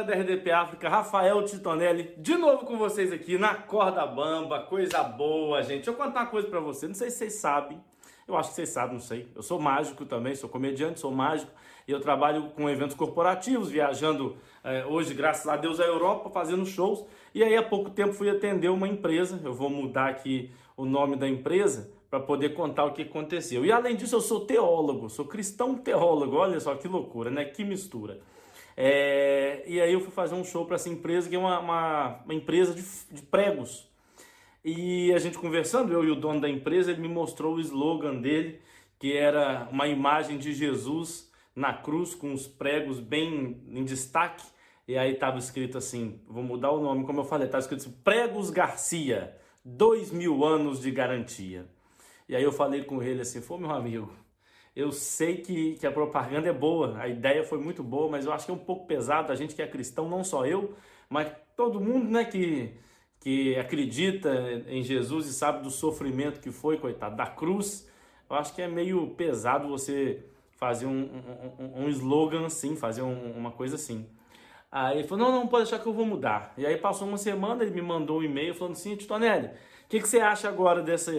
galera da RDP África, Rafael Titonelli, de novo com vocês aqui na Corda Bamba, coisa boa, gente. Deixa eu contar uma coisa para vocês, não sei se vocês sabem, eu acho que vocês sabem, não sei. Eu sou mágico também, sou comediante, sou mágico e eu trabalho com eventos corporativos, viajando é, hoje, graças a Deus, à Europa, fazendo shows. E aí, há pouco tempo, fui atender uma empresa, eu vou mudar aqui o nome da empresa para poder contar o que aconteceu. E além disso, eu sou teólogo, sou cristão teólogo, olha só que loucura, né? Que mistura. É, e aí eu fui fazer um show para essa empresa, que é uma, uma, uma empresa de, de, pregos. E a gente conversando, eu e o dono da empresa, ele me mostrou o slogan dele, que era uma imagem de Jesus na cruz, com os pregos bem em destaque. E aí estava escrito assim, vou mudar o nome, como eu falei, estava escrito assim, Pregos Garcia, dois mil anos de garantia. E aí eu falei com ele assim, foi meu amigo, eu sei que, que a propaganda é boa, a ideia foi muito boa, mas eu acho que é um pouco pesado a gente que é cristão, não só eu, mas todo mundo né, que, que acredita em Jesus e sabe do sofrimento que foi, coitado, da cruz. Eu acho que é meio pesado você fazer um, um, um slogan assim, fazer um, uma coisa assim. Aí ele falou, não, não, pode deixar que eu vou mudar. E aí passou uma semana, ele me mandou um e-mail falando assim, Titonelli, o que, que você acha agora dessa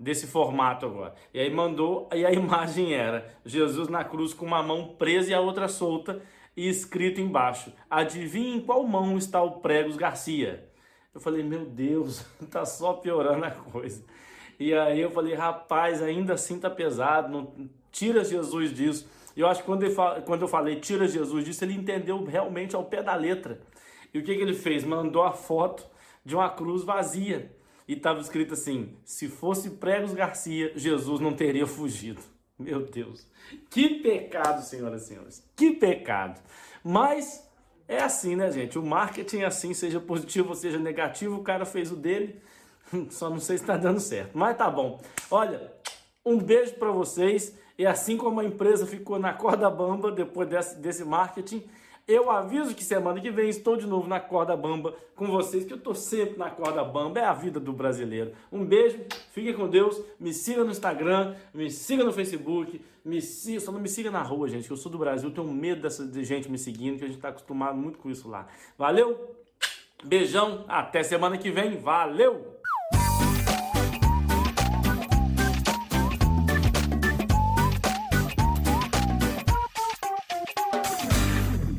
desse formato agora. E aí mandou, e a imagem era Jesus na cruz com uma mão presa e a outra solta e escrito embaixo: Adivinhe em qual mão está o Pregos Garcia? Eu falei: Meu Deus, tá só piorando a coisa. E aí eu falei: Rapaz, ainda assim tá pesado, não tira Jesus disso. Eu acho que quando, ele, quando eu falei tira Jesus disso, ele entendeu realmente ao pé da letra. E o que, que ele fez? Mandou a foto de uma cruz vazia e estava escrito assim: se fosse Pregos Garcia, Jesus não teria fugido. Meu Deus, que pecado, senhoras e senhores, que pecado. Mas é assim, né, gente? O marketing é assim, seja positivo ou seja negativo, o cara fez o dele, só não sei se está dando certo, mas tá bom. Olha, um beijo para vocês. E assim como a empresa ficou na corda bamba depois desse, desse marketing, eu aviso que semana que vem estou de novo na corda bamba com vocês, que eu estou sempre na corda bamba, é a vida do brasileiro. Um beijo, fiquem com Deus, me siga no Instagram, me siga no Facebook, me siga, só não me siga na rua, gente, que eu sou do Brasil, tenho medo dessa de gente me seguindo, que a gente está acostumado muito com isso lá. Valeu, beijão, até semana que vem, valeu!